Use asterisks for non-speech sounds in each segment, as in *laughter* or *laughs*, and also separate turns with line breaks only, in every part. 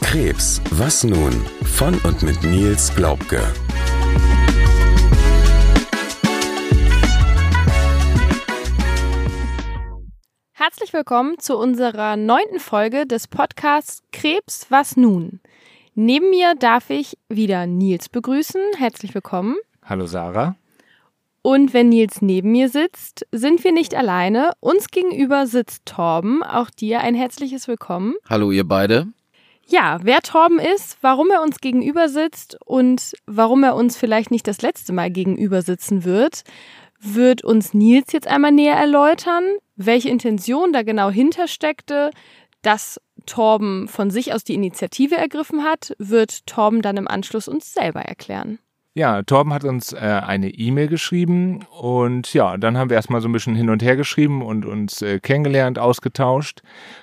Krebs, was nun? Von und mit Nils Glaubke.
Herzlich willkommen zu unserer neunten Folge des Podcasts Krebs, was nun? Neben mir darf ich wieder Nils begrüßen. Herzlich willkommen.
Hallo Sarah.
Und wenn Nils neben mir sitzt, sind wir nicht alleine. Uns gegenüber sitzt Torben. Auch dir ein herzliches Willkommen.
Hallo ihr beide.
Ja, wer Torben ist, warum er uns gegenüber sitzt und warum er uns vielleicht nicht das letzte Mal gegenüber sitzen wird, wird uns Nils jetzt einmal näher erläutern, welche Intention da genau hintersteckte, dass Torben von sich aus die Initiative ergriffen hat, wird Torben dann im Anschluss uns selber erklären.
Ja, Torben hat uns äh, eine E-Mail geschrieben und ja, dann haben wir erstmal so ein bisschen hin und her geschrieben und uns äh, kennengelernt, ausgetauscht.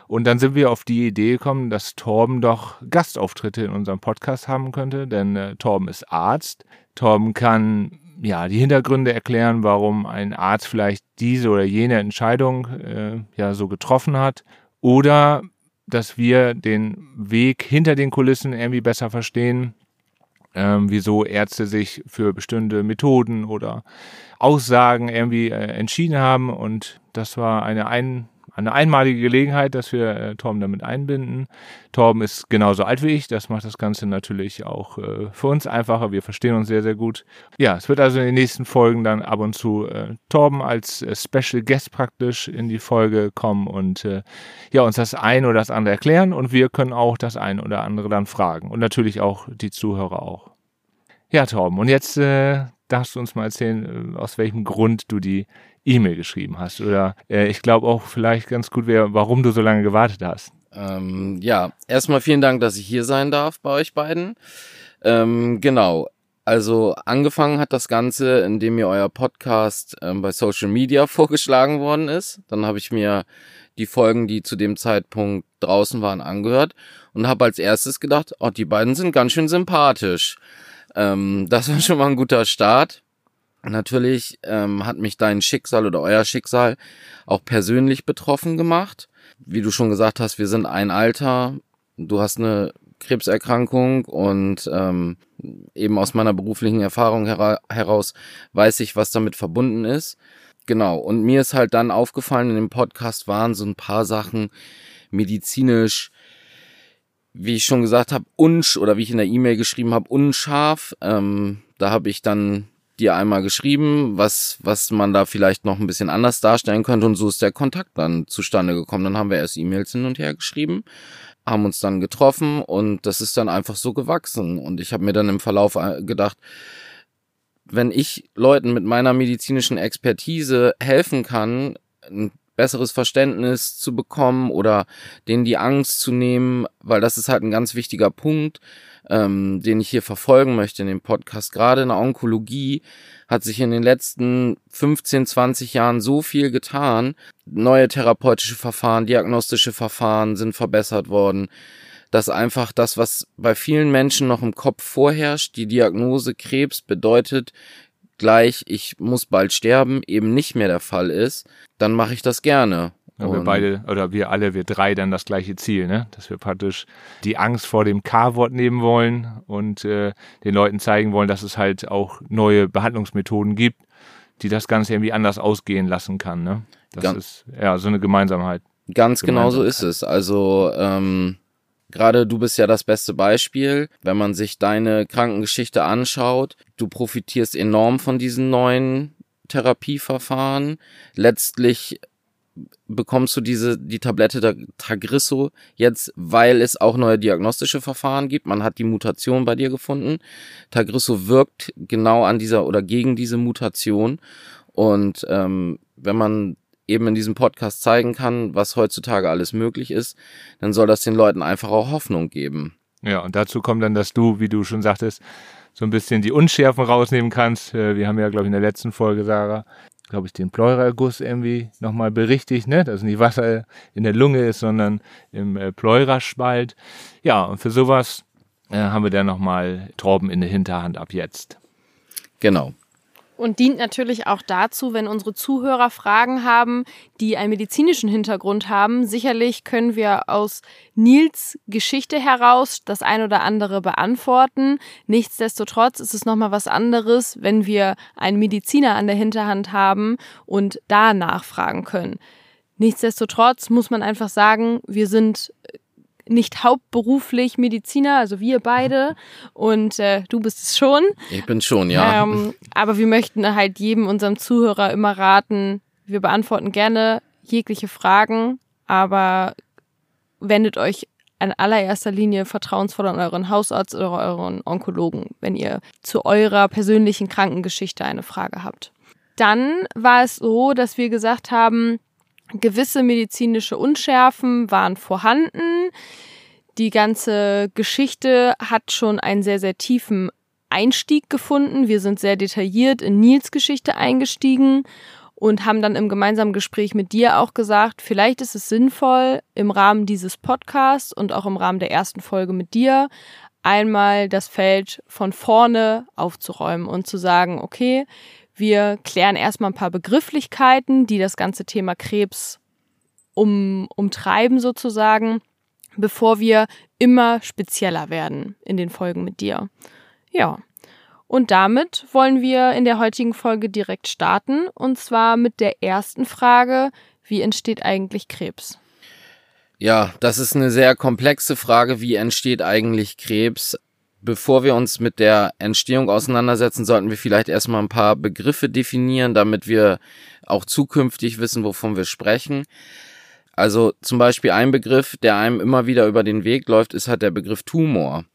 Und dann sind wir auf die Idee gekommen, dass Torben doch Gastauftritte in unserem Podcast haben könnte, denn äh, Torben ist Arzt. Torben kann ja die Hintergründe erklären, warum ein Arzt vielleicht diese oder jene Entscheidung äh, ja so getroffen hat. Oder dass wir den Weg hinter den Kulissen irgendwie besser verstehen ähm, wieso Ärzte sich für bestimmte Methoden oder Aussagen irgendwie äh, entschieden haben. Und das war eine, ein, eine einmalige Gelegenheit, dass wir äh, Torben damit einbinden. Torben ist genauso alt wie ich, das macht das Ganze natürlich auch äh, für uns einfacher. Wir verstehen uns sehr, sehr gut. Ja, es wird also in den nächsten Folgen dann ab und zu äh, Torben als äh, Special Guest praktisch in die Folge kommen und äh, ja, uns das ein oder das andere erklären und wir können auch das ein oder andere dann fragen und natürlich auch die Zuhörer auch. Ja, Torben, und jetzt äh, darfst du uns mal erzählen, äh, aus welchem Grund du die E-Mail geschrieben hast. Oder äh, ich glaube auch vielleicht ganz gut wäre, warum du so lange gewartet hast.
Ähm, ja, erstmal vielen Dank, dass ich hier sein darf bei euch beiden. Ähm, genau. Also angefangen hat das Ganze, indem mir euer Podcast ähm, bei Social Media *laughs* vorgeschlagen worden ist. Dann habe ich mir die Folgen, die zu dem Zeitpunkt draußen waren, angehört und habe als erstes gedacht, oh, die beiden sind ganz schön sympathisch. Ähm, das war schon mal ein guter Start. Natürlich ähm, hat mich dein Schicksal oder euer Schicksal auch persönlich betroffen gemacht. Wie du schon gesagt hast, wir sind ein Alter. Du hast eine Krebserkrankung und ähm, eben aus meiner beruflichen Erfahrung hera heraus weiß ich, was damit verbunden ist. Genau. Und mir ist halt dann aufgefallen, in dem Podcast waren so ein paar Sachen medizinisch, wie ich schon gesagt habe, unsch oder wie ich in der E-Mail geschrieben habe, unscharf. Ähm, da habe ich dann dir einmal geschrieben, was, was man da vielleicht noch ein bisschen anders darstellen könnte und so ist der Kontakt dann zustande gekommen. Dann haben wir erst E-Mails hin und her geschrieben, haben uns dann getroffen und das ist dann einfach so gewachsen und ich habe mir dann im Verlauf äh, gedacht, wenn ich Leuten mit meiner medizinischen Expertise helfen kann, ein besseres Verständnis zu bekommen oder denen die Angst zu nehmen, weil das ist halt ein ganz wichtiger Punkt, ähm, den ich hier verfolgen möchte in dem Podcast. Gerade in der Onkologie hat sich in den letzten 15, 20 Jahren so viel getan. Neue therapeutische Verfahren, diagnostische Verfahren sind verbessert worden dass einfach das, was bei vielen Menschen noch im Kopf vorherrscht, die Diagnose Krebs bedeutet, gleich, ich muss bald sterben, eben nicht mehr der Fall ist, dann mache ich das gerne.
Ja, wir beide oder wir alle, wir drei dann das gleiche Ziel, ne? Dass wir praktisch die Angst vor dem K-Wort nehmen wollen und äh, den Leuten zeigen wollen, dass es halt auch neue Behandlungsmethoden gibt, die das Ganze irgendwie anders ausgehen lassen kann. Ne? Das ganz, ist ja so eine Gemeinsamkeit.
Ganz genau so ist es. Also ähm, Gerade du bist ja das beste Beispiel. Wenn man sich deine Krankengeschichte anschaut, du profitierst enorm von diesen neuen Therapieverfahren. Letztlich bekommst du diese die Tablette Tagrisso jetzt, weil es auch neue diagnostische Verfahren gibt. Man hat die Mutation bei dir gefunden. Tagrisso wirkt genau an dieser oder gegen diese Mutation. Und ähm, wenn man eben in diesem Podcast zeigen kann, was heutzutage alles möglich ist, dann soll das den Leuten einfach auch Hoffnung geben.
Ja, und dazu kommt dann, dass du, wie du schon sagtest, so ein bisschen die Unschärfen rausnehmen kannst. Äh, wir haben ja, glaube ich, in der letzten Folge, Sarah, glaube ich, den Pleuraguss irgendwie nochmal berichtigt, ne? dass nicht Wasser in der Lunge ist, sondern im äh, Pleuraspalt. Ja, und für sowas äh, haben wir dann nochmal Trauben in der Hinterhand ab jetzt.
Genau.
Und dient natürlich auch dazu, wenn unsere Zuhörer Fragen haben, die einen medizinischen Hintergrund haben. Sicherlich können wir aus Nils Geschichte heraus das ein oder andere beantworten. Nichtsdestotrotz ist es nochmal was anderes, wenn wir einen Mediziner an der Hinterhand haben und da nachfragen können. Nichtsdestotrotz muss man einfach sagen, wir sind nicht hauptberuflich Mediziner, also wir beide. Und äh, du bist es schon.
Ich bin schon, ja.
Ähm, aber wir möchten halt jedem unserem Zuhörer immer raten, wir beantworten gerne jegliche Fragen, aber wendet euch in allererster Linie vertrauensvoll an euren Hausarzt oder euren Onkologen, wenn ihr zu eurer persönlichen Krankengeschichte eine Frage habt. Dann war es so, dass wir gesagt haben, Gewisse medizinische Unschärfen waren vorhanden. Die ganze Geschichte hat schon einen sehr, sehr tiefen Einstieg gefunden. Wir sind sehr detailliert in Nils Geschichte eingestiegen und haben dann im gemeinsamen Gespräch mit dir auch gesagt, vielleicht ist es sinnvoll, im Rahmen dieses Podcasts und auch im Rahmen der ersten Folge mit dir einmal das Feld von vorne aufzuräumen und zu sagen, okay, wir klären erstmal ein paar Begrifflichkeiten, die das ganze Thema Krebs um, umtreiben sozusagen, bevor wir immer spezieller werden in den Folgen mit dir. Ja. Und damit wollen wir in der heutigen Folge direkt starten und zwar mit der ersten Frage, wie entsteht eigentlich Krebs?
Ja, das ist eine sehr komplexe Frage, wie entsteht eigentlich Krebs? Bevor wir uns mit der Entstehung auseinandersetzen, sollten wir vielleicht erstmal ein paar Begriffe definieren, damit wir auch zukünftig wissen, wovon wir sprechen. Also zum Beispiel ein Begriff, der einem immer wieder über den Weg läuft, ist halt der Begriff Tumor.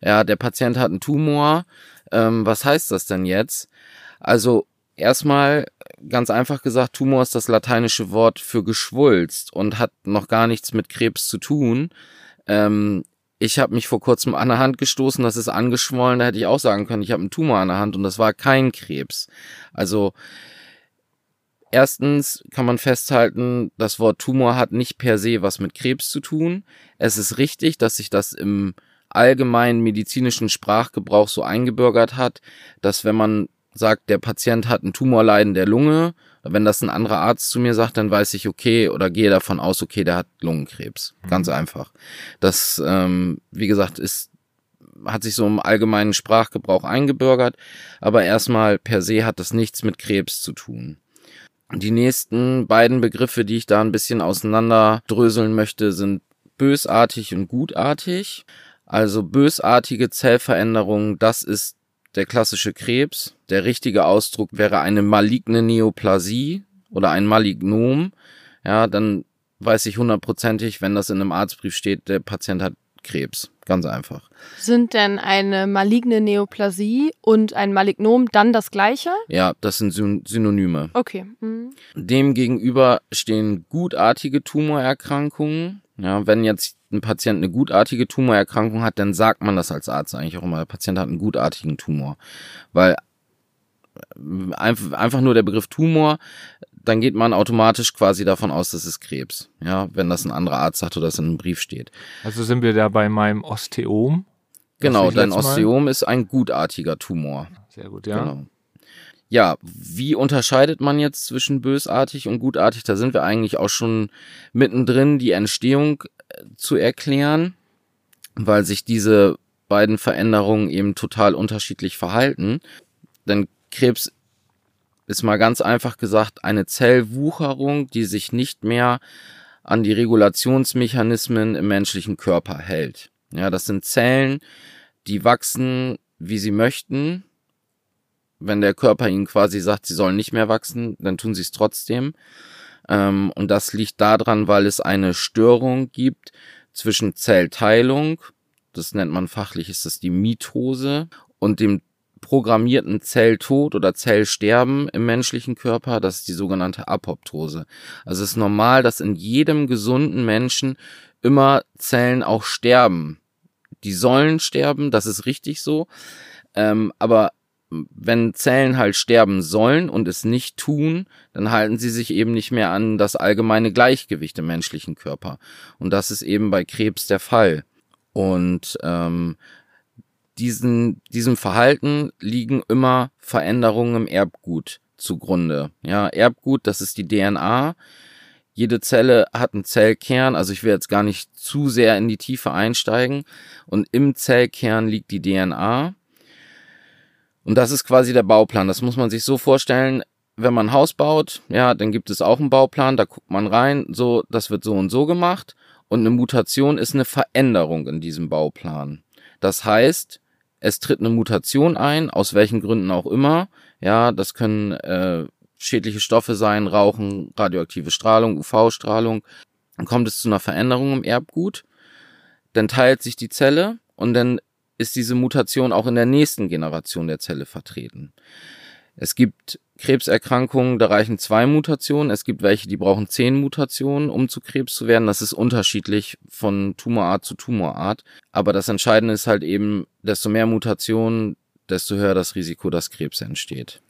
Ja, der Patient hat einen Tumor. Ähm, was heißt das denn jetzt? Also erstmal ganz einfach gesagt, Tumor ist das lateinische Wort für Geschwulst und hat noch gar nichts mit Krebs zu tun. Ähm, ich habe mich vor kurzem an der Hand gestoßen, das ist angeschwollen, da hätte ich auch sagen können, ich habe einen Tumor an der Hand und das war kein Krebs. Also erstens kann man festhalten, das Wort Tumor hat nicht per se was mit Krebs zu tun. Es ist richtig, dass sich das im allgemeinen medizinischen Sprachgebrauch so eingebürgert hat, dass wenn man sagt, der Patient hat ein Tumorleiden der Lunge, wenn das ein anderer Arzt zu mir sagt, dann weiß ich, okay, oder gehe davon aus, okay, der hat Lungenkrebs. Mhm. Ganz einfach. Das, ähm, wie gesagt, ist hat sich so im allgemeinen Sprachgebrauch eingebürgert, aber erstmal per se hat das nichts mit Krebs zu tun. Die nächsten beiden Begriffe, die ich da ein bisschen auseinanderdröseln möchte, sind bösartig und gutartig. Also bösartige Zellveränderungen, das ist der klassische Krebs. Der richtige Ausdruck wäre eine maligne Neoplasie oder ein Malignom. Ja, dann weiß ich hundertprozentig, wenn das in einem Arztbrief steht, der Patient hat Krebs. Ganz einfach.
Sind denn eine maligne Neoplasie und ein Malignom dann das gleiche?
Ja, das sind Synonyme.
Okay. Mhm.
Demgegenüber stehen gutartige Tumorerkrankungen. Ja, wenn jetzt ein Patient eine gutartige Tumorerkrankung hat, dann sagt man das als Arzt eigentlich auch immer. Der Patient hat einen gutartigen Tumor. Weil äh, einfach nur der Begriff Tumor, dann geht man automatisch quasi davon aus, das ist Krebs. Ja, wenn das ein anderer Arzt sagt oder das in einem Brief steht.
Also sind wir da bei meinem Osteom?
Genau, dein Osteom ist ein gutartiger Tumor.
Sehr gut, ja. Genau.
Ja, wie unterscheidet man jetzt zwischen bösartig und gutartig? Da sind wir eigentlich auch schon mittendrin, die Entstehung zu erklären, weil sich diese beiden Veränderungen eben total unterschiedlich verhalten. Denn Krebs ist mal ganz einfach gesagt eine Zellwucherung, die sich nicht mehr an die Regulationsmechanismen im menschlichen Körper hält. Ja, das sind Zellen, die wachsen, wie sie möchten, wenn der Körper ihnen quasi sagt, sie sollen nicht mehr wachsen, dann tun sie es trotzdem. Ähm, und das liegt daran, weil es eine Störung gibt zwischen Zellteilung, das nennt man fachlich, ist das die Mitose, und dem programmierten Zelltod oder Zellsterben im menschlichen Körper, das ist die sogenannte Apoptose. Also es ist normal, dass in jedem gesunden Menschen immer Zellen auch sterben. Die sollen sterben, das ist richtig so. Ähm, aber wenn Zellen halt sterben sollen und es nicht tun, dann halten sie sich eben nicht mehr an das allgemeine Gleichgewicht im menschlichen Körper. Und das ist eben bei Krebs der Fall. Und ähm, diesen, diesem Verhalten liegen immer Veränderungen im Erbgut zugrunde. Ja, Erbgut, das ist die DNA. Jede Zelle hat einen Zellkern, also ich will jetzt gar nicht zu sehr in die Tiefe einsteigen. Und im Zellkern liegt die DNA. Und das ist quasi der Bauplan. Das muss man sich so vorstellen. Wenn man ein Haus baut, ja, dann gibt es auch einen Bauplan, da guckt man rein, so, das wird so und so gemacht. Und eine Mutation ist eine Veränderung in diesem Bauplan. Das heißt, es tritt eine Mutation ein, aus welchen Gründen auch immer. Ja, das können äh, schädliche Stoffe sein, Rauchen, radioaktive Strahlung, UV-Strahlung. Dann kommt es zu einer Veränderung im Erbgut. Dann teilt sich die Zelle und dann ist diese Mutation auch in der nächsten Generation der Zelle vertreten. Es gibt Krebserkrankungen, da reichen zwei Mutationen. Es gibt welche, die brauchen zehn Mutationen, um zu Krebs zu werden. Das ist unterschiedlich von Tumorart zu Tumorart. Aber das Entscheidende ist halt eben, desto mehr Mutationen, desto höher das Risiko, dass Krebs entsteht.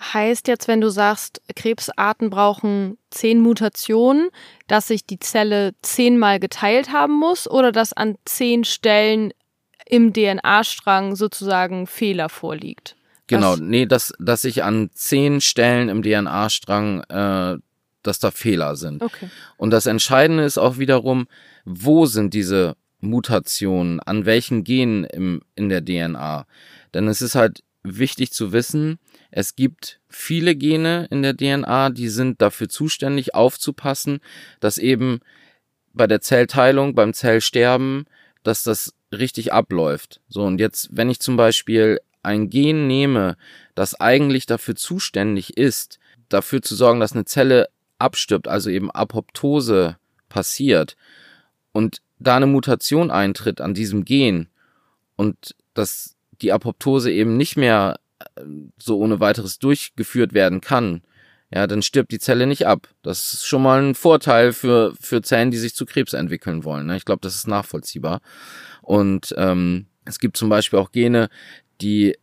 Heißt jetzt, wenn du sagst, Krebsarten brauchen zehn Mutationen, dass sich die Zelle zehnmal geteilt haben muss oder dass an zehn Stellen im DNA-Strang sozusagen Fehler vorliegt?
Genau, Was? nee, dass, dass sich an zehn Stellen im DNA-Strang, äh, dass da Fehler sind.
Okay.
Und das Entscheidende ist auch wiederum, wo sind diese Mutationen, an welchen Genen im, in der DNA. Denn es ist halt wichtig zu wissen, es gibt viele Gene in der DNA, die sind dafür zuständig, aufzupassen, dass eben bei der Zellteilung, beim Zellsterben, dass das richtig abläuft. So, und jetzt, wenn ich zum Beispiel ein Gen nehme, das eigentlich dafür zuständig ist, dafür zu sorgen, dass eine Zelle abstirbt, also eben Apoptose passiert und da eine Mutation eintritt an diesem Gen und dass die Apoptose eben nicht mehr äh, so ohne weiteres durchgeführt werden kann, ja, dann stirbt die Zelle nicht ab. Das ist schon mal ein Vorteil für, für Zellen, die sich zu Krebs entwickeln wollen. Ne? Ich glaube, das ist nachvollziehbar. Und ähm, es gibt zum Beispiel auch Gene, die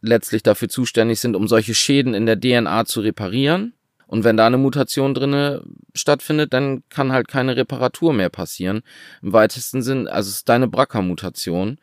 letztlich dafür zuständig sind, um solche Schäden in der DNA zu reparieren. Und wenn da eine Mutation drinne stattfindet, dann kann halt keine Reparatur mehr passieren. Im weitesten Sinn, also es ist deine BRCA-Mutation,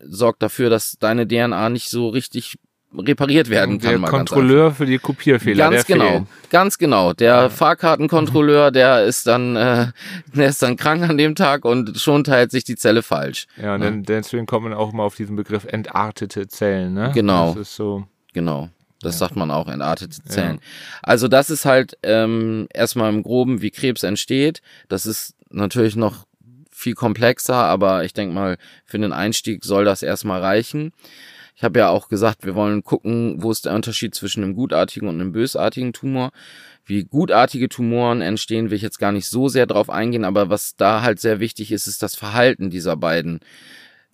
sorgt dafür, dass deine DNA nicht so richtig repariert werden kann.
Der Kontrolleur für die Kopierfehler.
Ganz genau, fehlen. ganz genau. Der ja. Fahrkartenkontrolleur, *laughs* der ist dann, äh, der ist dann krank an dem Tag und schon teilt sich die Zelle falsch.
Ja, und ja. Dann, deswegen kommt man auch mal auf diesen Begriff entartete Zellen, ne?
Genau.
Das ist so.
Genau. Das ja. sagt man auch, entartete Zellen. Also das ist halt ähm, erstmal im Groben, wie Krebs entsteht. Das ist natürlich noch viel komplexer, aber ich denke mal, für den Einstieg soll das erstmal reichen. Ich habe ja auch gesagt, wir wollen gucken, wo ist der Unterschied zwischen einem gutartigen und einem bösartigen Tumor. Wie gutartige Tumoren entstehen, will ich jetzt gar nicht so sehr drauf eingehen, aber was da halt sehr wichtig ist, ist das Verhalten dieser beiden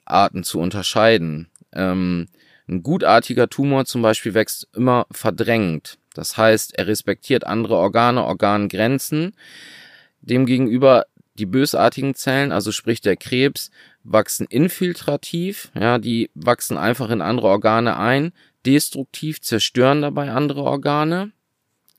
Arten zu unterscheiden. Ähm, ein gutartiger Tumor zum Beispiel wächst immer verdrängt. Das heißt, er respektiert andere Organe, Organgrenzen. Demgegenüber die bösartigen Zellen, also sprich der Krebs, wachsen infiltrativ, ja, die wachsen einfach in andere Organe ein, destruktiv zerstören dabei andere Organe.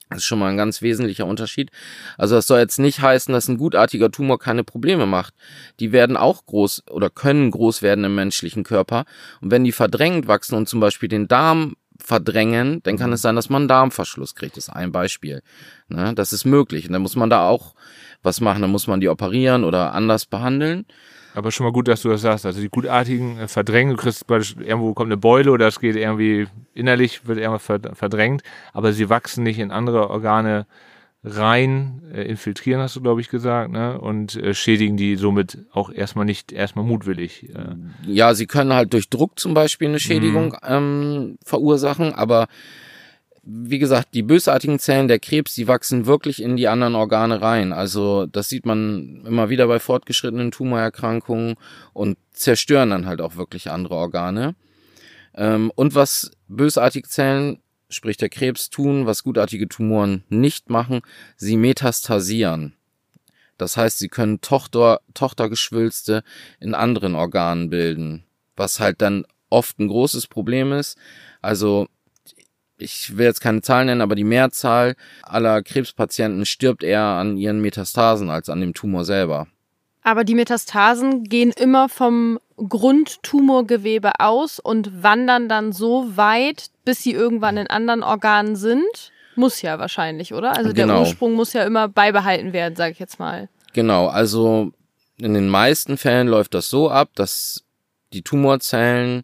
Das ist schon mal ein ganz wesentlicher Unterschied. Also das soll jetzt nicht heißen, dass ein gutartiger Tumor keine Probleme macht. Die werden auch groß oder können groß werden im menschlichen Körper. Und wenn die verdrängend wachsen und zum Beispiel den Darm verdrängen, dann kann es sein, dass man einen Darmverschluss kriegt. Das ist ein Beispiel. Ne? Das ist möglich. Und dann muss man da auch was machen. Dann muss man die operieren oder anders behandeln.
Aber schon mal gut, dass du das sagst. Also die gutartigen äh, verdrängen, du kriegst irgendwo kommt eine Beule oder es geht irgendwie innerlich, wird irgendwas verdrängt, aber sie wachsen nicht in andere Organe rein, äh, infiltrieren, hast du, glaube ich, gesagt, ne? Und äh, schädigen die somit auch erstmal nicht erstmal mutwillig. Äh.
Ja, sie können halt durch Druck zum Beispiel eine Schädigung mhm. ähm, verursachen, aber wie gesagt, die bösartigen Zellen der Krebs, die wachsen wirklich in die anderen Organe rein. Also das sieht man immer wieder bei fortgeschrittenen Tumorerkrankungen und zerstören dann halt auch wirklich andere Organe. Ähm, und was bösartige Zellen, sprich der Krebs, tun, was gutartige Tumoren nicht machen, sie metastasieren. Das heißt, sie können Tochter, Tochtergeschwülste in anderen Organen bilden, was halt dann oft ein großes Problem ist. Also ich will jetzt keine Zahlen nennen, aber die Mehrzahl aller Krebspatienten stirbt eher an ihren Metastasen als an dem Tumor selber.
Aber die Metastasen gehen immer vom Grundtumorgewebe aus und wandern dann so weit, bis sie irgendwann in anderen Organen sind? Muss ja wahrscheinlich, oder? Also
Genau.
der Ursprung muss ja immer beibehalten werden, sage ich jetzt mal.
Genau, also in den meisten Fällen läuft das so ab, dass die Tumorzellen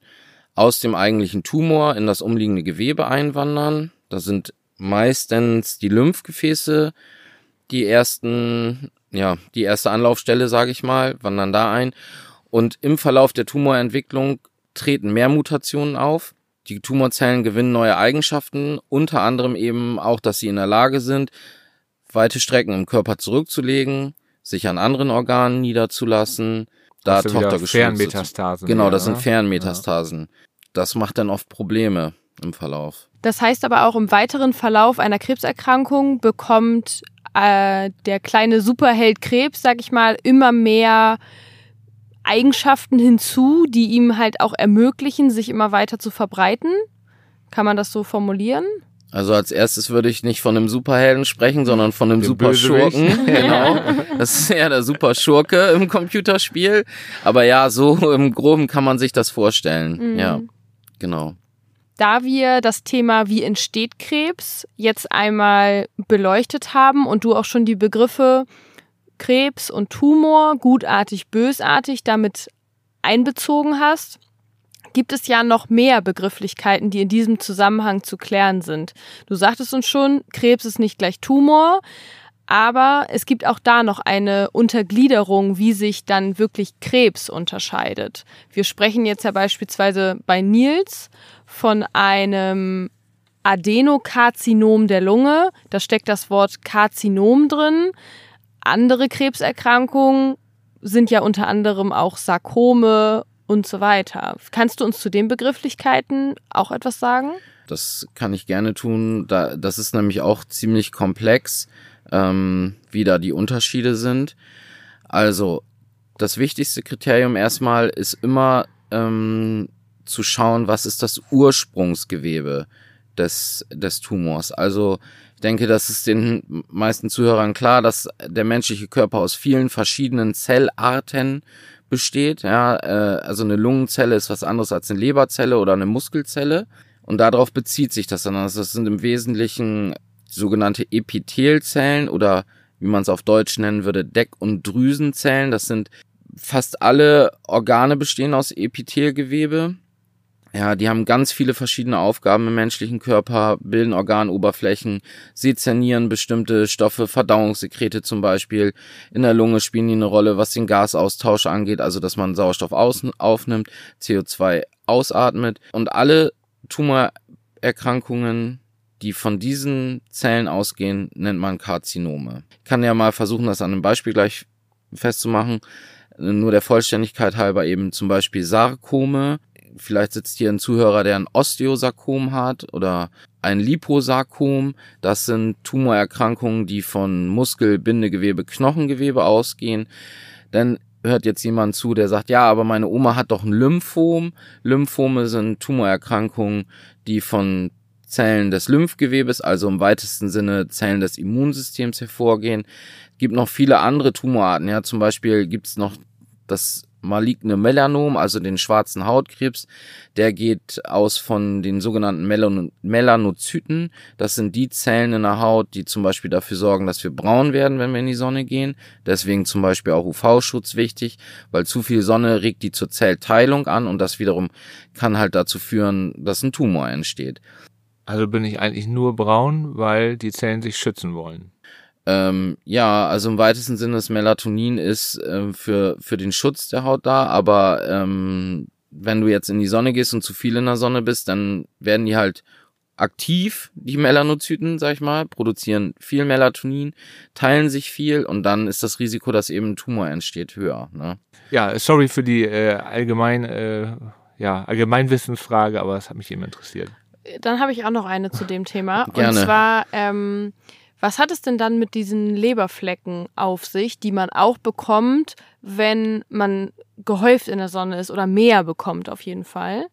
aus dem eigentlichen Tumor in das umliegende Gewebe einwandern. Das sind meistens die Lymphgefäße, die ersten, ja, die erste Anlaufstelle, sage ich mal, wandern da ein. Und im Verlauf der Tumorentwicklung treten mehr Mutationen auf. Die Tumorzellen gewinnen neue Eigenschaften, unter anderem eben auch, dass sie in der Lage sind, weite Strecken im Körper zurückzulegen, sich an anderen Organen niederzulassen, da Tochtergeschwüre zu-
Fernmetastasen.
Genau, das sind
ne?
Fernmetastasen. Das macht dann oft Probleme im Verlauf.
Das heißt aber auch im weiteren Verlauf einer Krebserkrankung bekommt äh, der kleine Superheld Krebs, sag ich mal, immer mehr Eigenschaften hinzu, die ihm halt auch ermöglichen, sich immer weiter zu verbreiten. Kann man das so formulieren?
Also als erstes würde ich nicht von einem Superhelden sprechen, sondern von einem
Dem
Superschurken. *laughs* *laughs* Genau. Das ist eher der Superschurke im Computerspiel. Aber ja, so im Groben kann man sich das vorstellen.
Mhm.
Ja, genau.
Da wir das Thema Wie entsteht Krebs jetzt einmal beleuchtet haben und du auch schon die Begriffe Krebs und Tumor, gutartig, bösartig damit einbezogen hast, gibt es ja noch mehr Begrifflichkeiten, die in diesem Zusammenhang zu klären sind. Du sagtest uns schon, Krebs ist nicht gleich Tumor, aber es gibt auch da noch eine Untergliederung, wie sich dann wirklich Krebs unterscheidet. Wir sprechen jetzt ja beispielsweise bei Nils von einem Adenokarzinom der Lunge. Da steckt das Wort Karzinom drin. Andere Krebserkrankungen sind ja unter anderem auch Sarkome und so weiter. Kannst du uns zu den Begrifflichkeiten auch etwas sagen?
Das kann ich gerne tun. Da, das ist nämlich auch ziemlich komplex, ähm, wie da die Unterschiede sind. Also, das wichtigste Kriterium erstmal ist immer ähm, zu schauen, was ist das Ursprungsgewebe des, des Tumors. Also, ich denke, das ist den meisten Zuhörern klar, dass der menschliche Körper aus vielen verschiedenen Zellarten besteht. Ja, äh, also eine Lungenzelle ist was anderes als eine Leberzelle oder eine Muskelzelle. Und darauf bezieht sich das dann. Also das sind im Wesentlichen sogenannte Epithelzellen oder wie man es auf Deutsch nennen würde, Deck- und Drüsenzellen. Das sind fast alle Organe bestehen aus Epithelgewebe. Ja, die haben ganz viele verschiedene Aufgaben im menschlichen Körper, bilden Organoberflächen, sezernieren bestimmte Stoffe, Verdauungssekrete zum Beispiel. In der Lunge spielen die eine Rolle, was den Gasaustausch angeht, also dass man Sauerstoff aufnimmt, CO2 ausatmet. Und alle Tumorerkrankungen, die von diesen Zellen ausgehen, nennt man Karzinome. Ich kann ja mal versuchen, das an einem Beispiel gleich festzumachen. Nur der Vollständigkeit halber eben zum Beispiel Sarkome. Vielleicht sitzt hier ein Zuhörer, der ein Osteosarkom hat oder ein Liposarkom. Das sind Tumorerkrankungen, die von Muskel, Bindegewebe, Knochengewebe ausgehen. Dann hört jetzt jemand zu, der sagt, ja, aber meine Oma hat doch ein Lymphom. Lymphome sind Tumorerkrankungen, die von Zellen des Lymphgewebes, also im weitesten Sinne Zellen des Immunsystems hervorgehen. Es gibt noch viele andere Tumorarten. Ja, zum Beispiel gibt es noch das maligne Melanom, also den schwarzen Hautkrebs. Der geht aus von den sogenannten Melan Melanozyten. Das sind die Zellen in der Haut, die zum Beispiel dafür sorgen, dass wir braun werden, wenn wir in die Sonne gehen. Deswegen zum Beispiel auch UV-Schutz wichtig, weil zu viel Sonne regt die zur Zellteilung an und das wiederum kann halt dazu führen, dass ein Tumor entsteht.
Also bin ich eigentlich nur braun, weil die Zellen sich schützen wollen.
Ähm, ja, also im weitesten Sinne das Melatonin ist äh, für, für den Schutz der Haut da, aber ähm, wenn du jetzt in die Sonne gehst und zu viel in der Sonne bist, dann werden die halt aktiv, die Melanozyten, sag ich mal, produzieren viel Melatonin, teilen sich viel und dann ist das Risiko, dass eben ein Tumor entsteht, höher. Ne?
Ja, sorry für die äh, allgemein, äh, ja, Allgemeinwissensfrage, aber es hat mich eben interessiert.
Dann habe ich auch noch eine zu dem Thema.
Gerne.
Und zwar, ähm, was hat es denn dann mit diesen Leberflecken auf sich, die man auch bekommt, wenn man gehäuft in der Sonne ist oder mehr bekommt auf jeden Fall?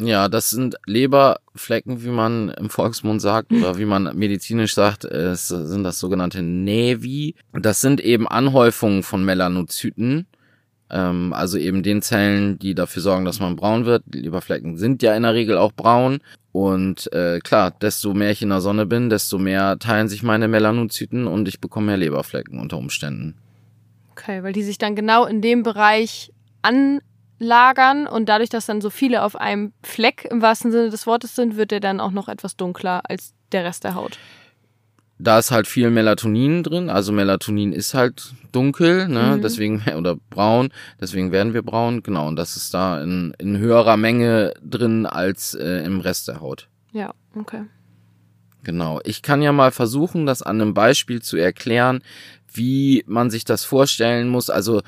Ja, das sind Leberflecken, wie man im Volksmund sagt oder wie man medizinisch sagt, es sind das sogenannte Nevi. Das sind eben Anhäufungen von Melanozyten Ähm, also eben den Zellen, die dafür sorgen, dass man braun wird. Leberflecken sind ja in der Regel auch braun. Und äh, klar, desto mehr ich in der Sonne bin, desto mehr teilen sich meine Melanozyten und ich bekomme mehr Leberflecken unter Umständen.
Okay, weil die sich dann genau in dem Bereich anlagern und dadurch, dass dann so viele auf einem Fleck im wahrsten Sinne des Wortes sind, wird der dann auch noch etwas dunkler als der Rest der Haut.
Da ist halt viel Melatonin drin, also Melatonin ist halt dunkel, ne,
Mhm.
deswegen, *laughs* oder braun, deswegen werden wir braun, genau, und das ist da in, in höherer Menge drin als äh, im Rest der Haut.
Ja, okay.
Genau. Ich kann ja mal versuchen, das an einem Beispiel zu erklären, wie man sich das vorstellen muss. Also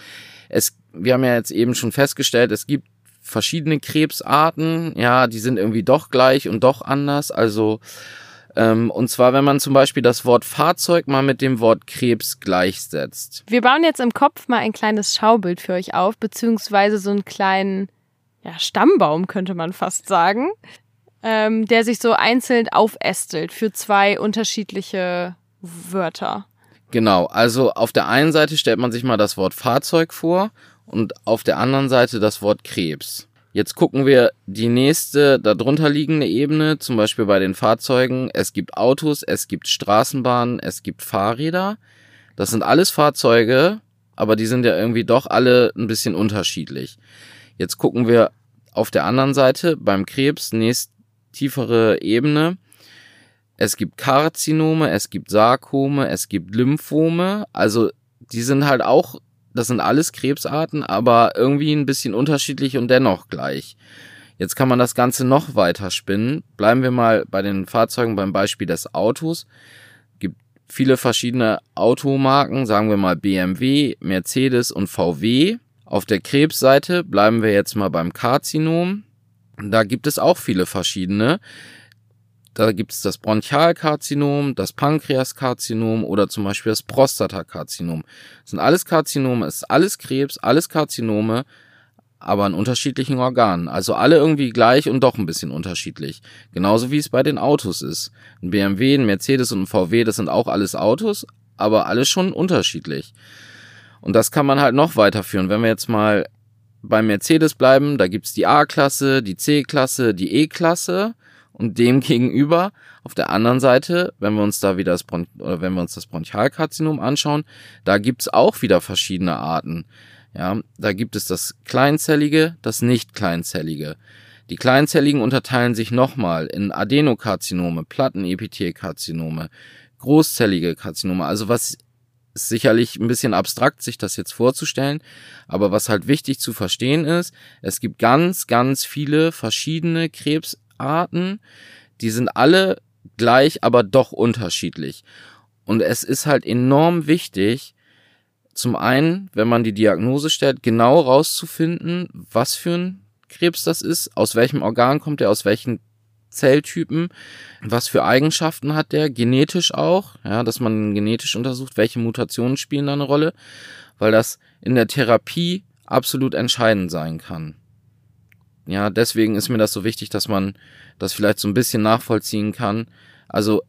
es, wir haben ja jetzt eben schon festgestellt, es gibt verschiedene Krebsarten. Ja, die sind irgendwie doch gleich und doch anders. Also ähm, und zwar, wenn man zum Beispiel das Wort Fahrzeug mal mit dem Wort Krebs gleichsetzt.
Wir bauen jetzt im Kopf mal ein kleines Schaubild für euch auf, beziehungsweise so einen kleinen ja, Stammbaum, könnte man fast sagen, ähm, der sich so einzeln aufästelt für zwei unterschiedliche Wörter.
Genau, also auf der einen Seite stellt man sich mal das Wort Fahrzeug vor und auf der anderen Seite das Wort Krebs. Jetzt gucken wir die nächste darunter liegende Ebene, zum Beispiel bei den Fahrzeugen. Es gibt Autos, es gibt Straßenbahnen, es gibt Fahrräder. Das sind alles Fahrzeuge, aber die sind ja irgendwie doch alle ein bisschen unterschiedlich. Jetzt gucken wir auf der anderen Seite beim Krebs, nächst tiefere Ebene. Es gibt Karzinome, es gibt Sarkome, es gibt Lymphome. Also die sind halt auch, das sind alles Krebsarten, aber irgendwie ein bisschen unterschiedlich und dennoch gleich. Jetzt kann man das Ganze noch weiter spinnen. Bleiben wir mal bei den Fahrzeugen beim Beispiel des Autos. Gibt viele verschiedene Automarken, sagen wir mal BMW, Mercedes und VW. Auf der Krebsseite bleiben wir jetzt mal beim Karzinom. Da gibt es auch viele verschiedene. Da gibt es das Bronchialkarzinom, das Pankreaskarzinom oder zum Beispiel das Prostatakarzinom. Das sind alles Karzinome, es ist alles Krebs, alles Karzinome, aber in unterschiedlichen Organen. Also alle irgendwie gleich und doch ein bisschen unterschiedlich. Genauso wie es bei den Autos ist. Ein BMW, ein Mercedes und ein VW, das sind auch alles Autos, aber alles schon unterschiedlich. Und das kann man halt noch weiterführen. Wenn wir jetzt mal beim Mercedes bleiben, da gibt's die A-Klasse, die C-Klasse, die E-Klasse und dem gegenüber auf der anderen Seite, wenn wir uns da wieder das Bron oder wenn wir uns das Bronchialkarzinom anschauen, da gibt's auch wieder verschiedene Arten. Ja, da gibt es das kleinzellige, das nicht kleinzellige. Die kleinzelligen unterteilen sich nochmal in Adenokarzinome, Plattenepithelkarzinome, großzellige Karzinome. Also was ist sicherlich ein bisschen abstrakt, sich das jetzt vorzustellen, aber was halt wichtig zu verstehen ist, es gibt ganz, ganz viele verschiedene Krebsarten, die sind alle gleich, aber doch unterschiedlich. Und es ist halt enorm wichtig, zum einen, wenn man die Diagnose stellt, genau rauszufinden, was für ein Krebs das ist, aus welchem Organ kommt er, aus welchen Zelltypen, was für Eigenschaften hat der, genetisch auch, ja, dass man genetisch untersucht, welche Mutationen spielen da eine Rolle, weil das in der Therapie absolut entscheidend sein kann. Ja, deswegen ist mir das so wichtig, dass man das vielleicht so ein bisschen nachvollziehen kann. Also,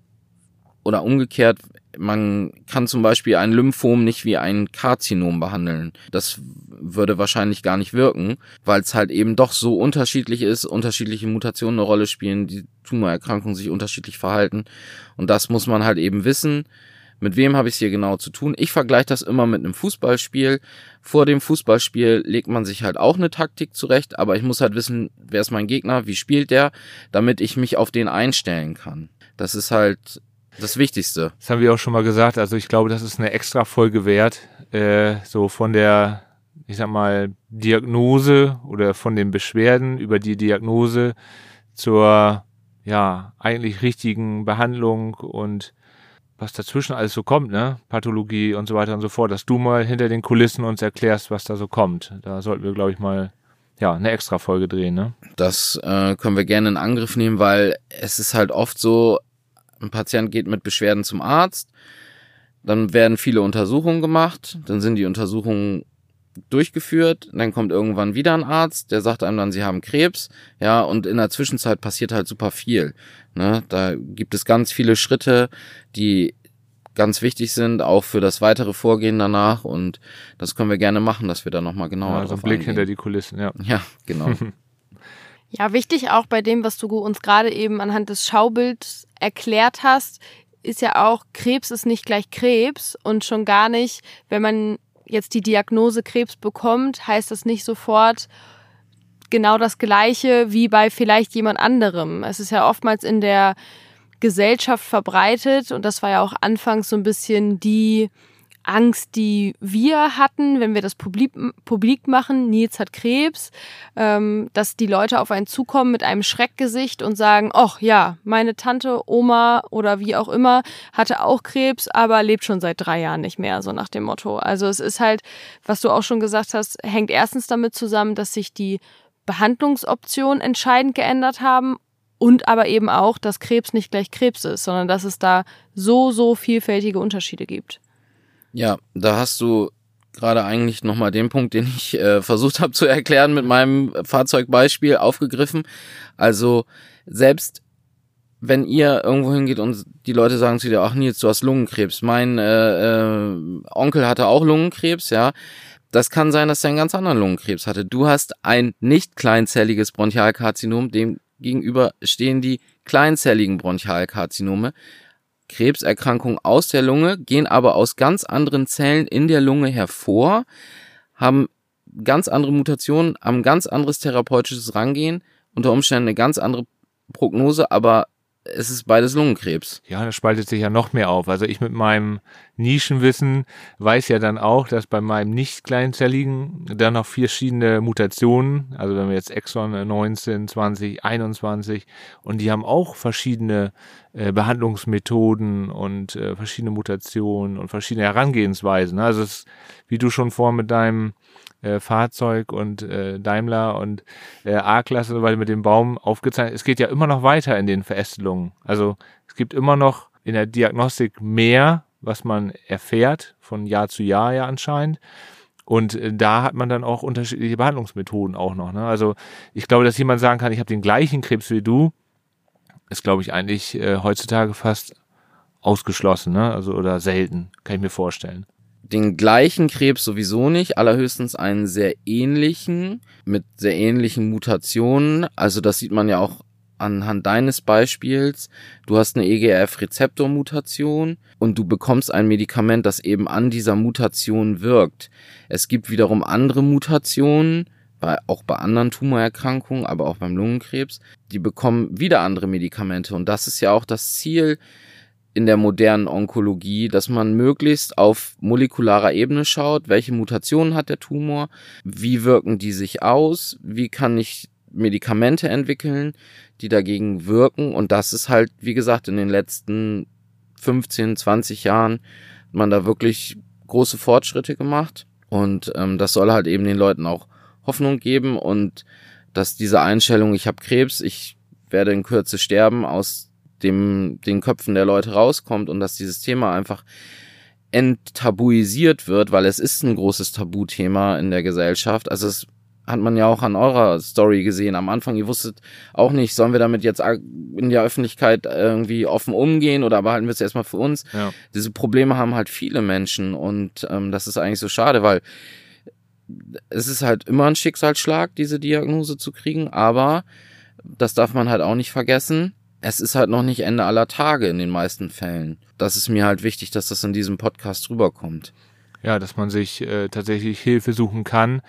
oder umgekehrt, man kann zum Beispiel ein Lymphom nicht wie ein Karzinom behandeln. Das würde wahrscheinlich gar nicht wirken, weil es halt eben doch so unterschiedlich ist, unterschiedliche Mutationen eine Rolle spielen, die Tumorerkrankungen sich unterschiedlich verhalten. Und das muss man halt eben wissen. Mit wem habe ich es hier genau zu tun? Ich vergleiche das immer mit einem Fußballspiel. Vor dem Fußballspiel legt man sich halt auch eine Taktik zurecht, aber ich muss halt wissen, wer ist mein Gegner, wie spielt der, damit ich mich auf den einstellen kann. Das ist halt das Wichtigste.
Das haben wir auch schon mal gesagt. Also ich glaube, das ist eine extra Folge wert. Äh, so von der, ich sag mal, Diagnose oder von den Beschwerden über die Diagnose zur, ja, eigentlich richtigen Behandlung und was dazwischen alles so kommt, ne? Pathologie und so weiter und so fort, dass du mal hinter den Kulissen uns erklärst, was da so kommt. Da sollten wir, glaube ich, mal ja, eine extra Folge drehen, ne?
Das äh, können wir gerne in Angriff nehmen, weil es ist halt oft so, ein Patient geht mit Beschwerden zum Arzt, dann werden viele Untersuchungen gemacht, dann sind die Untersuchungen durchgeführt, dann kommt irgendwann wieder ein Arzt, der sagt einem dann, sie haben Krebs, ja, und in der Zwischenzeit passiert halt super viel. Ne? Da gibt es ganz viele Schritte, die ganz wichtig sind, auch für das weitere Vorgehen danach. Und das können wir gerne machen, dass wir da nochmal genauer
ja, so ein
drauf
Blick
eingehen.
hinter die Kulissen, ja.
Ja, genau. *laughs*
Ja, wichtig auch bei dem, was du uns gerade eben anhand des Schaubilds erklärt hast, ist ja auch, Krebs ist nicht gleich Krebs und schon gar nicht, wenn man jetzt die Diagnose Krebs bekommt, heißt das nicht sofort genau das Gleiche wie bei vielleicht jemand anderem. Es ist ja oftmals in der Gesellschaft verbreitet und das war ja auch anfangs so ein bisschen die Angst, die wir hatten, wenn wir das publik, publik machen, Nils hat Krebs, ähm, dass die Leute auf einen zukommen mit einem Schreckgesicht und sagen, ach ja, meine Tante, Oma oder wie auch immer hatte auch Krebs, aber lebt schon seit drei Jahren nicht mehr, so nach dem Motto. Also es ist halt, was du auch schon gesagt hast, hängt erstens damit zusammen, dass sich die Behandlungsoptionen entscheidend geändert haben und aber eben auch, dass Krebs nicht gleich Krebs ist, sondern dass es da so, so vielfältige Unterschiede gibt.
Ja, da hast du gerade eigentlich nochmal den Punkt, den ich äh, versucht habe zu erklären mit meinem Fahrzeugbeispiel aufgegriffen. Also selbst wenn ihr irgendwo hingeht und die Leute sagen zu dir, ach Nils, du hast Lungenkrebs. Mein äh, äh, Onkel hatte auch Lungenkrebs, ja. Das kann sein, dass er einen ganz anderen Lungenkrebs hatte. Du hast ein nicht kleinzelliges Bronchialkarzinom, dem gegenüber stehen die kleinzelligen Bronchialkarzinome. Krebserkrankungen aus der Lunge, gehen aber aus ganz anderen Zellen in der Lunge hervor, haben ganz andere Mutationen, haben ganz anderes therapeutisches Rangehen, unter Umständen eine ganz andere Prognose, aber es ist beides Lungenkrebs.
Ja, das spaltet sich ja noch mehr auf. Also ich mit meinem Nischenwissen weiß ja dann auch, dass bei meinem nicht kleinzelligen dann noch verschiedene Mutationen, also wenn wir jetzt Exon 19, 20, 21 und die haben auch verschiedene äh, Behandlungsmethoden und äh, verschiedene Mutationen und verschiedene Herangehensweisen. Also es ist, wie du schon vor mit deinem äh, Fahrzeug und äh, Daimler und äh, A-Klasse, weil mit dem Baum aufgezeichnet. Es geht ja immer noch weiter in den Verästelungen. Also es gibt immer noch in der Diagnostik mehr, was man erfährt von Jahr zu Jahr ja anscheinend. Und äh, da hat man dann auch unterschiedliche Behandlungsmethoden auch noch. Ne? Also ich glaube, dass jemand sagen kann, ich habe den gleichen Krebs wie du, ist, glaube ich, eigentlich äh, heutzutage fast ausgeschlossen, ne? Also oder selten, kann ich mir vorstellen
den gleichen Krebs sowieso nicht, allerhöchstens einen sehr ähnlichen, mit sehr ähnlichen Mutationen. Also das sieht man ja auch anhand deines Beispiels. Du hast eine EGF-Rezeptor-Mutation und du bekommst ein Medikament, das eben an dieser Mutation wirkt. Es gibt wiederum andere Mutationen, bei, auch bei anderen Tumorerkrankungen, aber auch beim Lungenkrebs, die bekommen wieder andere Medikamente. Und das ist ja auch das Ziel in der modernen Onkologie, dass man möglichst auf molekularer Ebene schaut, welche Mutationen hat der Tumor, wie wirken die sich aus, wie kann ich Medikamente entwickeln, die dagegen wirken. Und das ist halt, wie gesagt, in den letzten 15, 20 Jahren hat man da wirklich große Fortschritte gemacht. Und ähm, das soll halt eben den Leuten auch Hoffnung geben und dass diese Einstellung, ich habe Krebs, ich werde in Kürze sterben, aus dem, den Köpfen der Leute rauskommt und dass dieses Thema einfach enttabuisiert wird, weil es ist ein großes Tabuthema in der Gesellschaft. Also es hat man ja auch an eurer Story gesehen. Am Anfang, ihr wusstet auch nicht, sollen wir damit jetzt in der Öffentlichkeit irgendwie offen umgehen oder behalten wir es erstmal für uns? Ja. Diese Probleme haben halt viele Menschen und ähm, das ist eigentlich so schade, weil es ist halt immer ein Schicksalsschlag, diese Diagnose zu kriegen, aber das darf man halt auch nicht vergessen es ist halt noch nicht Ende aller Tage in den meisten Fällen. Das ist mir halt wichtig, dass das in diesem Podcast rüberkommt.
Ja, dass man sich äh, tatsächlich Hilfe suchen kann,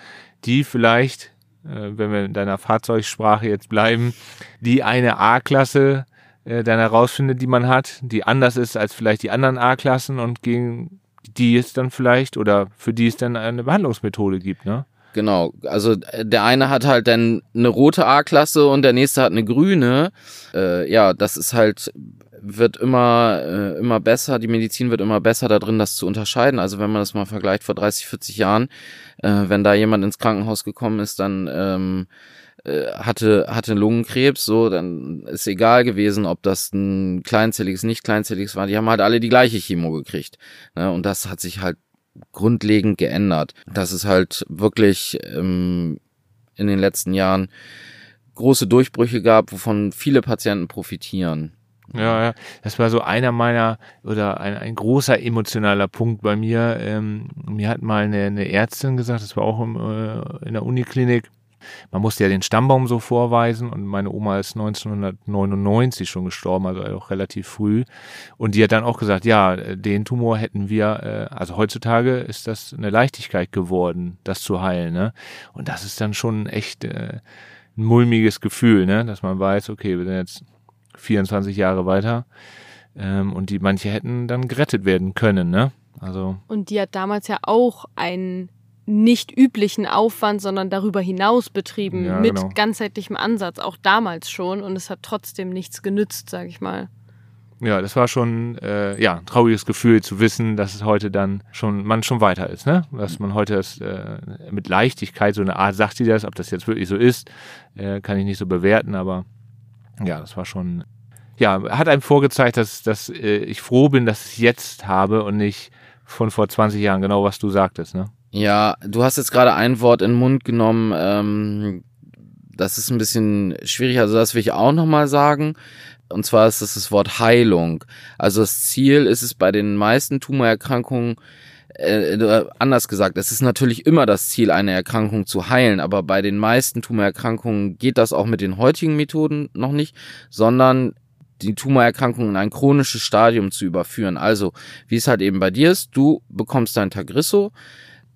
die vielleicht, äh, wenn wir in deiner Fahrzeugsprache jetzt bleiben, die eine A-Klasse äh, dann herausfindet, die man hat, die anders ist als vielleicht die anderen A-Klassen und gegen die es dann vielleicht oder für die es dann eine Behandlungsmethode gibt, ne?
Genau, also äh, der eine hat halt dann eine rote A-Klasse und der nächste hat eine grüne. Äh, ja, das ist halt wird immer äh, immer besser, die Medizin wird immer besser da drin, das zu unterscheiden. Also wenn man das mal vergleicht vor 30, 40 Jahren, äh, wenn da jemand ins Krankenhaus gekommen ist, dann ähm, äh, hatte hatte Lungenkrebs, so dann ist egal gewesen, ob das ein kleinzelliges, nicht kleinzelliges war. Die haben halt alle die gleiche Chemo gekriegt. Ne? Und das hat sich halt grundlegend geändert. Dass es halt wirklich ähm, in den letzten Jahren große Durchbrüche gab, wovon viele Patienten profitieren.
Ja, ja, das war so einer meiner oder ein, ein großer emotionaler Punkt bei mir. Ähm, mir hat mal eine, eine Ärztin gesagt, das war auch im, äh, in der Uniklinik, man musste ja den Stammbaum so vorweisen und meine Oma ist 1999 schon gestorben, also auch relativ früh. Und die hat dann auch gesagt, ja, den Tumor hätten wir, äh, also heutzutage ist das eine Leichtigkeit geworden, das zu heilen. Ne? Und das ist dann schon echt äh, ein mulmiges Gefühl, ne? dass man weiß, okay, wir sind jetzt 24 Jahre weiter ähm, und die manche hätten dann gerettet werden können. Ne? Also
und die hat damals ja auch einen nicht üblichen Aufwand, sondern darüber hinaus betrieben, ja, mit genau. ganzheitlichem Ansatz, auch damals schon. Und es hat trotzdem nichts genützt, sage ich mal.
Ja, das war schon äh, ja ein trauriges Gefühl zu wissen, dass es heute dann schon man schon weiter ist, ne? Dass man heute das, äh, mit Leichtigkeit so eine Art sagt sie das, ob das jetzt wirklich so ist, äh, kann ich nicht so bewerten, aber ja, das war schon ja hat einem vorgezeigt, dass dass äh, ich froh bin, dass ich es jetzt habe und nicht von vor 20 Jahren, genau was du sagtest, ne?
Ja, du hast jetzt gerade ein Wort in den Mund genommen. Ähm, das ist ein bisschen schwierig. Also das will ich auch nochmal sagen. Und zwar ist das das Wort Heilung. Also das Ziel ist es bei den meisten Tumorerkrankungen, äh, äh, anders gesagt, es ist natürlich immer das Ziel, eine Erkrankung zu heilen, aber bei den meisten Tumorerkrankungen geht das auch mit den heutigen Methoden noch nicht, sondern die Tumorerkrankung in ein chronisches Stadium zu überführen. Also, wie es halt eben bei dir ist, du bekommst dein Tagrisso,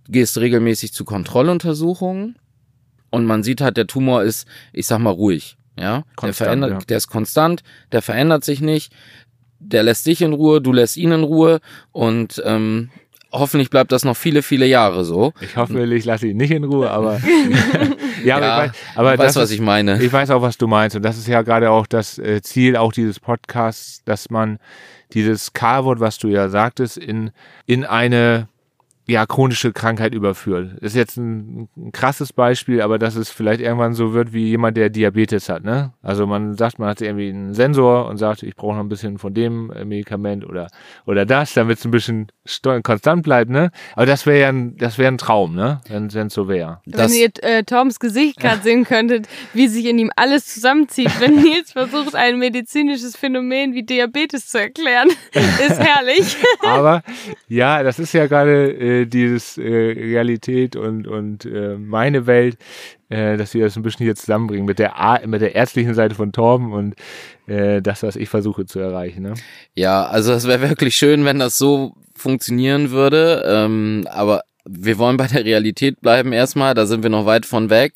gehst regelmäßig zu Kontrolluntersuchungen und man sieht halt, der Tumor ist, ich sag mal, ruhig. Ja, konstant, der verändert, ja. der ist konstant, der verändert sich nicht, der lässt dich in Ruhe, du lässt ihn in Ruhe und ähm, hoffentlich bleibt das noch viele, viele Jahre so.
Ich hoffe, ich lasse ihn nicht in Ruhe, aber
ja, *laughs* ja, aber, ich weiß, aber weißt, was ist, ich meine.
Ich weiß auch, was du meinst und das ist ja gerade auch das äh, Ziel auch dieses Podcasts, dass man dieses K-Wort, was du ja sagtest, in in eine ja, chronische Krankheit überführt. Ist jetzt ein, ein, krasses Beispiel, aber dass es vielleicht irgendwann so wird wie jemand, der Diabetes hat, ne? Also man sagt, man hat irgendwie einen Sensor und sagt, ich brauche noch ein bisschen von dem Medikament oder oder das, damit es ein bisschen konstant bleibt, ne? Aber das wäre ja ein, das wäre ein Traum, ne? Wenn es so wäre.
Wenn ihr äh, Toms Gesicht *laughs* gerade sehen könntet, wie sich in ihm alles zusammenzieht, wenn *laughs* Nils versucht, ein medizinisches Phänomen wie Diabetes zu erklären, *laughs* ist herrlich.
aber ja, das ist ja gerade äh, dieses äh, Realität und, und äh, meine Welt, äh, dass wir das ein bisschen hier zusammenbringen mit der, mit der ärztlichen Seite von Torben und äh, das, was ich versuche zu erreichen. Ne?
Ja, also es wäre wirklich schön, wenn das so funktionieren würde, ähm, aber wir wollen bei der Realität bleiben erstmal, da sind wir noch weit von weg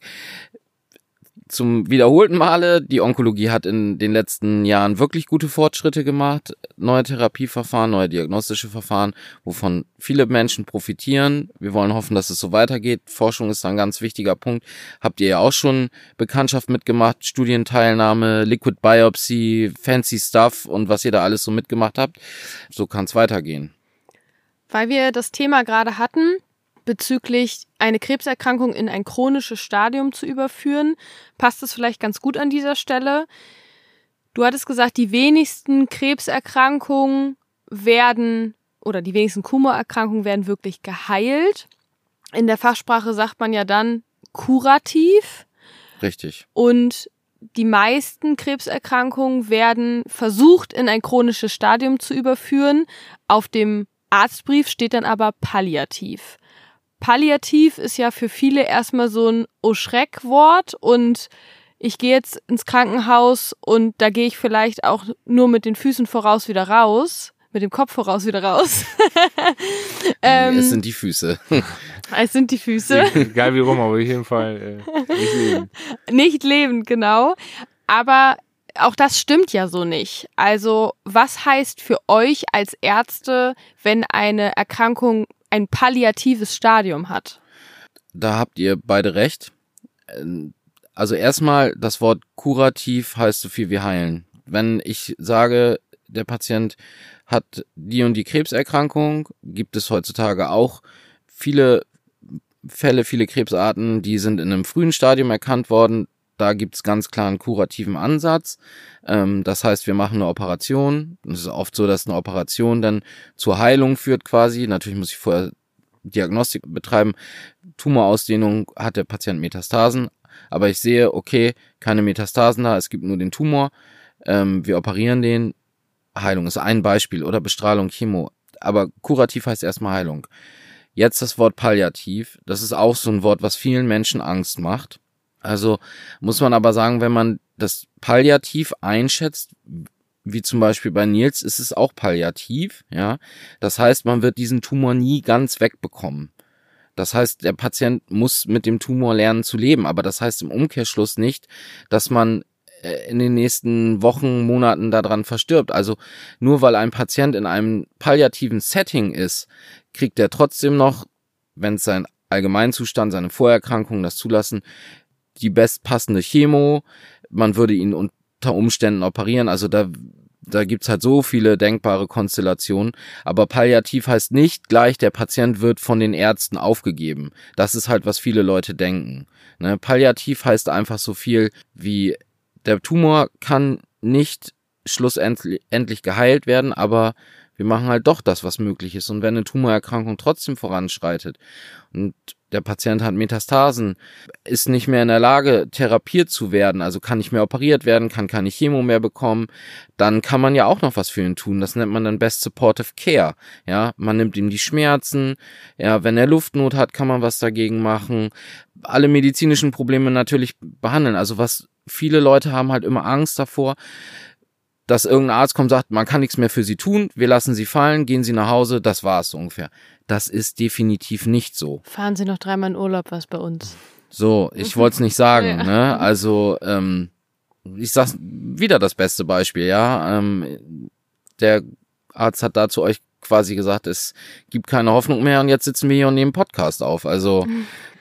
zum wiederholten Male. Die Onkologie hat in den letzten Jahren wirklich gute Fortschritte gemacht. Neue Therapieverfahren, neue diagnostische Verfahren, wovon viele Menschen profitieren. Wir wollen hoffen, dass es so weitergeht. Forschung ist ein ganz wichtiger Punkt. Habt ihr ja auch schon Bekanntschaft mitgemacht, Studienteilnahme, Liquid Biopsy, Fancy Stuff und was ihr da alles so mitgemacht habt. So kann es weitergehen.
Weil wir das Thema gerade hatten, bezüglich eine Krebserkrankung in ein chronisches Stadium zu überführen, passt es vielleicht ganz gut an dieser Stelle. Du hattest gesagt, die wenigsten Krebserkrankungen werden oder die wenigsten Tumorerkrankungen werden wirklich geheilt. In der Fachsprache sagt man ja dann kurativ.
Richtig.
Und die meisten Krebserkrankungen werden versucht, in ein chronisches Stadium zu überführen. Auf dem Arztbrief steht dann aber palliativ. Palliativ ist ja für viele erstmal so ein Oh-Schreck-Wort und ich gehe jetzt ins Krankenhaus und da gehe ich vielleicht auch nur mit den Füßen voraus wieder raus, mit dem Kopf voraus wieder raus. *laughs*
ähm, es sind die Füße. *laughs*
es sind die Füße.
Egal wie rum, aber auf jeden Fall äh, nicht leben. *laughs*
Nicht lebend, genau. Aber auch das stimmt ja so nicht. Also was heißt für euch als Ärzte, wenn eine Erkrankung ein palliatives Stadium hat.
Da habt ihr beide recht. Also erstmal, das Wort kurativ heißt so viel wie heilen. Wenn ich sage, der Patient hat die und die Krebserkrankung, gibt es heutzutage auch viele Fälle, viele Krebsarten, die sind in einem frühen Stadium erkannt worden. Da gibt es ganz klar einen kurativen Ansatz. Ähm, das heißt, wir machen eine Operation. Es ist oft so, dass eine Operation dann zur Heilung führt quasi. Natürlich muss ich vorher Diagnostik betreiben. Tumorausdehnung hat der Patient Metastasen. Aber ich sehe, okay, keine Metastasen da, es gibt nur den Tumor. Ähm, wir operieren den. Heilung ist ein Beispiel oder Bestrahlung, Chemo. Aber kurativ heißt erstmal Heilung. Jetzt das Wort palliativ. Das ist auch so ein Wort, was vielen Menschen Angst macht. Also muss man aber sagen, wenn man das palliativ einschätzt, wie zum Beispiel bei Nils, ist es auch palliativ, ja. Das heißt, man wird diesen Tumor nie ganz wegbekommen. Das heißt, der Patient muss mit dem Tumor lernen zu leben, aber das heißt im Umkehrschluss nicht, dass man äh, in den nächsten Wochen, Monaten daran verstirbt. Also nur weil ein Patient in einem palliativen Setting ist, kriegt er trotzdem noch, wenn es sein Allgemeinzustand, seine Vorerkrankungen das zulassen, die bestpassende Chemo. Man würde ihn unter Umständen operieren. Also da da gibt's halt so viele denkbare Konstellationen. Aber palliativ heißt nicht gleich, der Patient wird von den Ärzten aufgegeben. Das ist halt, was viele Leute denken. Ne? Palliativ heißt einfach so viel wie, der Tumor kann nicht schlussendlich geheilt werden, aber wir machen halt doch das, was möglich ist. Und wenn eine Tumorerkrankung trotzdem voranschreitet und der Patient hat Metastasen, ist nicht mehr in der Lage, therapiert zu werden, also kann nicht mehr operiert werden, kann keine Chemo mehr bekommen, dann kann man ja auch noch was für ihn tun. Das nennt man dann Best Supportive Care. Ja, man nimmt ihm die Schmerzen. Ja, wenn er Luftnot hat, kann man was dagegen machen. Alle medizinischen Probleme natürlich behandeln. Also was viele Leute haben halt immer Angst davor, dass irgendein Arzt kommt und sagt, man kann nichts mehr für sie tun, wir lassen sie fallen, gehen sie nach Hause, das war's so ungefähr. Das ist definitiv nicht so.
Fahren Sie noch dreimal in Urlaub, was bei uns.
So, ich wollte es nicht sagen, *laughs* ja. ne? Also, ähm, ich sag's wieder das beste Beispiel, ja. Ähm, der Arzt hat dazu euch quasi gesagt, es gibt keine Hoffnung mehr und jetzt sitzen wir hier und nehmen Podcast auf. Also,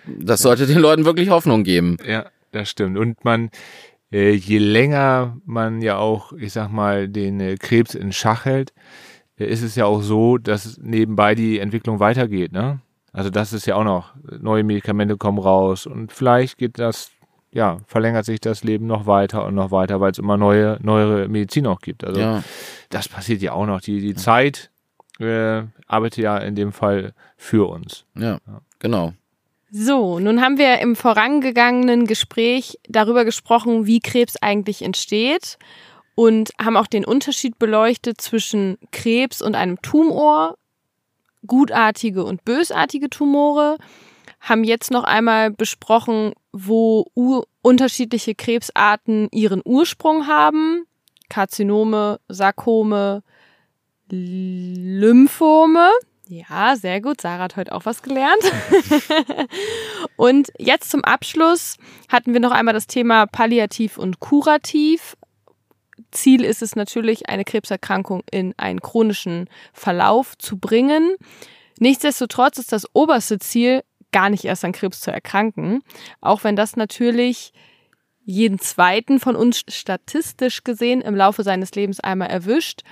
das sollte den Leuten wirklich Hoffnung geben.
Ja, das stimmt. Und man, äh, je länger man ja auch, ich sag mal, den äh, Krebs in Schach hält, äh, ist es ja auch so, dass nebenbei die Entwicklung weitergeht. Ne? Also das ist ja auch noch, neue Medikamente kommen raus und vielleicht geht das, ja, verlängert sich das Leben noch weiter und noch weiter, weil es immer neue, neuere Medizin auch gibt. Also ja. das passiert ja auch noch. Die, die Zeit äh, arbeitet ja in dem Fall für uns.
Ja, ja. genau.
So, nun haben wir im vorangegangenen Gespräch darüber gesprochen, wie Krebs eigentlich entsteht und haben auch den Unterschied beleuchtet zwischen Krebs und einem Tumor, gutartige und bösartige Tumore, haben jetzt noch einmal besprochen, wo unterschiedliche Krebsarten ihren Ursprung haben, Karzinome, Sarkome, Lymphome. Ja, sehr gut. Sarah hat heute auch was gelernt. *laughs* und jetzt zum Abschluss hatten wir noch einmal das Thema Palliativ und Kurativ. Ziel ist es natürlich, eine Krebserkrankung in einen chronischen Verlauf zu bringen. Nichtsdestotrotz ist das oberste Ziel, gar nicht erst an Krebs zu erkranken. Auch wenn das natürlich jeden zweiten von uns statistisch gesehen im Laufe seines Lebens einmal erwischt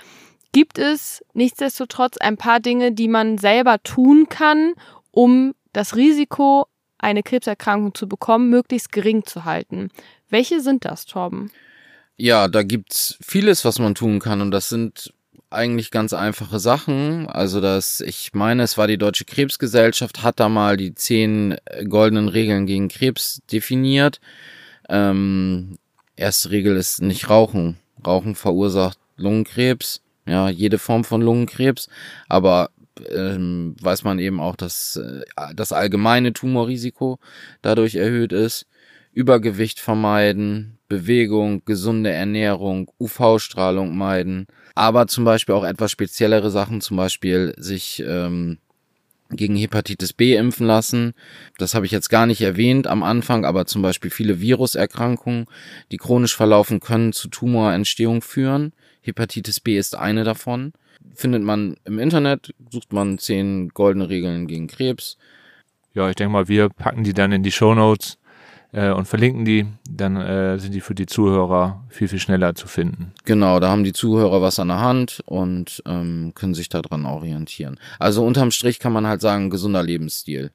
gibt es nichtsdestotrotz ein paar Dinge, die man selber tun kann, um das Risiko, eine Krebserkrankung zu bekommen, möglichst gering zu halten. Welche sind das, Torben?
Ja, da gibt's vieles, was man tun kann und das sind eigentlich ganz einfache Sachen. Also das, ich meine, es war die Deutsche Krebsgesellschaft, hat da mal die zehn goldenen Regeln gegen Krebs definiert. Ähm, erste Regel ist nicht rauchen. Rauchen verursacht Lungenkrebs ja, jede Form von Lungenkrebs, aber ähm, weiß man eben auch, dass äh, das allgemeine Tumorrisiko dadurch erhöht ist. Übergewicht vermeiden, Bewegung, gesunde Ernährung, UV-Strahlung meiden, aber zum Beispiel auch etwas speziellere Sachen, zum Beispiel sich ähm, gegen Hepatitis B impfen lassen. Das habe ich jetzt gar nicht erwähnt am Anfang, aber zum Beispiel viele Viruserkrankungen, die chronisch verlaufen können, zu Tumorentstehung führen. Hepatitis B ist eine davon. Findet man im Internet, sucht man zehn goldene Regeln gegen Krebs.
Ja, ich denke mal, wir packen die dann in die Show Notes äh, und verlinken die. Dann äh, sind die für die Zuhörer viel, viel schneller zu finden.
Genau, da haben die Zuhörer was an der Hand und ähm, können sich daran orientieren. Also unterm Strich kann man halt sagen, gesunder Lebensstil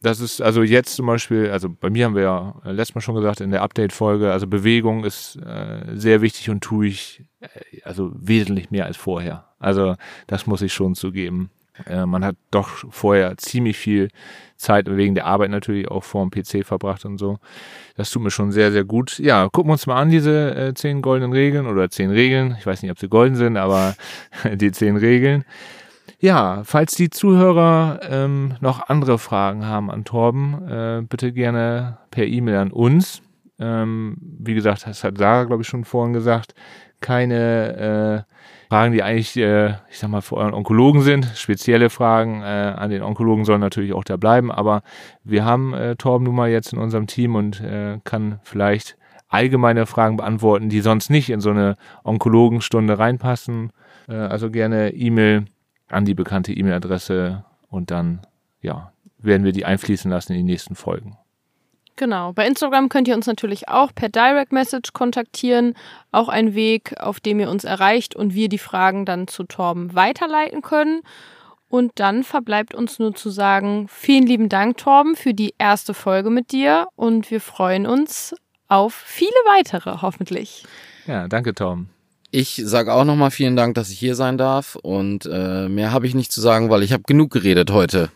das ist also jetzt zum Beispiel, also bei mir haben wir ja letztes Mal schon gesagt in der Update-Folge, also Bewegung ist äh, sehr wichtig und tue ich äh, also wesentlich mehr als vorher. Also das muss ich schon zugeben. Äh, man hat doch vorher ziemlich viel Zeit wegen der Arbeit natürlich auch vor dem PC verbracht und so. Das tut mir schon sehr, sehr gut. Ja, gucken wir uns mal an, diese äh, zehn goldenen Regeln oder zehn Regeln. Ich weiß nicht, ob sie golden sind, aber *laughs* die zehn Regeln. Ja, falls die Zuhörer ähm, noch andere Fragen haben an Torben, äh, bitte gerne per E-Mail an uns. Ähm, wie gesagt, das hat Sarah, glaube ich, schon vorhin gesagt. Keine äh, Fragen, die eigentlich, äh, ich sag mal, für euren Onkologen sind. Spezielle Fragen äh, an den Onkologen sollen natürlich auch da bleiben. Aber wir haben äh, Torben nun mal jetzt in unserem Team und äh, kann vielleicht allgemeine Fragen beantworten, die sonst nicht in so eine Onkologenstunde reinpassen. Äh, also gerne E-Mail an die bekannte E-Mail-Adresse und dann, ja, werden wir die einfließen lassen in die nächsten Folgen.
Genau. Bei Instagram könnt ihr uns natürlich auch per Direct Message kontaktieren. Auch ein Weg, auf dem ihr uns erreicht und wir die Fragen dann zu Torben weiterleiten können. Und dann verbleibt uns nur zu sagen, vielen lieben Dank, Torben, für die erste Folge mit dir und wir freuen uns auf viele weitere, hoffentlich.
Ja, danke, Torben.
Ich sage auch nochmal vielen Dank, dass ich hier sein darf und äh, mehr habe ich nicht zu sagen, weil ich habe genug geredet heute.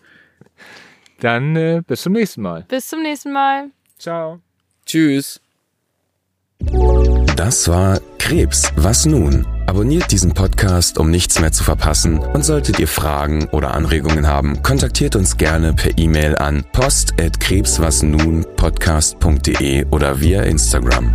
Dann äh, bis zum nächsten Mal.
Bis zum nächsten Mal.
Ciao.
Tschüss.
Das war Krebs, was nun? Abonniert diesen Podcast, um nichts mehr zu verpassen. Und solltet ihr Fragen oder Anregungen haben, kontaktiert uns gerne per E-Mail an post@krebswasnunpodcast.de oder via Instagram.